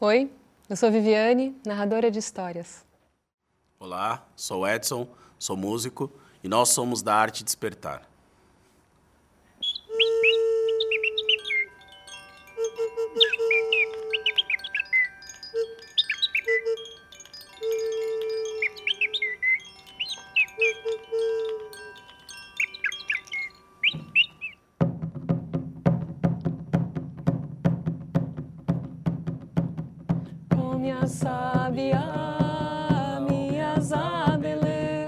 Oi, eu sou Viviane, narradora de histórias. Olá, sou Edson, sou músico e nós somos da Arte Despertar. Minha sábia, minha zabelê.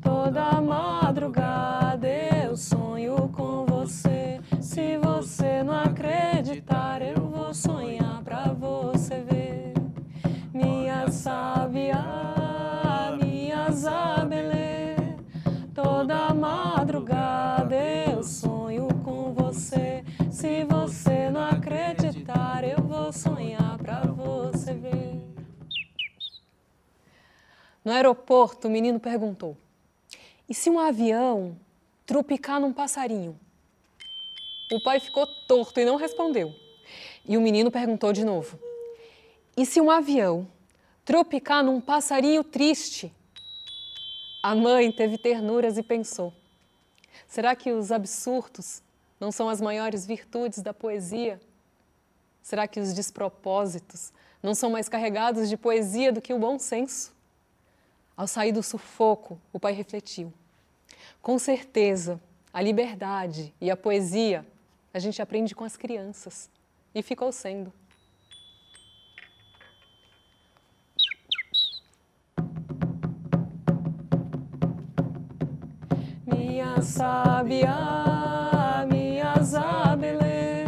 Toda madrugada eu sonho com você. Se você não acreditar, eu vou sonhar pra você ver. Minha sábia, minha zabelê. Toda madrugada eu sonho com você. Se você No aeroporto, o menino perguntou: E se um avião trupicar num passarinho? O pai ficou torto e não respondeu. E o menino perguntou de novo: E se um avião tropicar num passarinho triste? A mãe teve ternuras e pensou: Será que os absurdos não são as maiores virtudes da poesia? Será que os despropósitos não são mais carregados de poesia do que o bom senso? Ao sair do sufoco, o pai refletiu. Com certeza, a liberdade e a poesia a gente aprende com as crianças. E ficou sendo. Minha sábia, minha zabelê,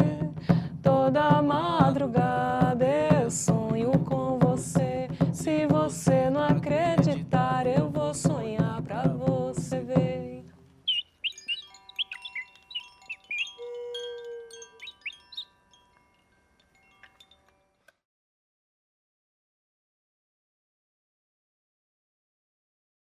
toda madrugada eu sonho com você. Se você não acredita, sonhar.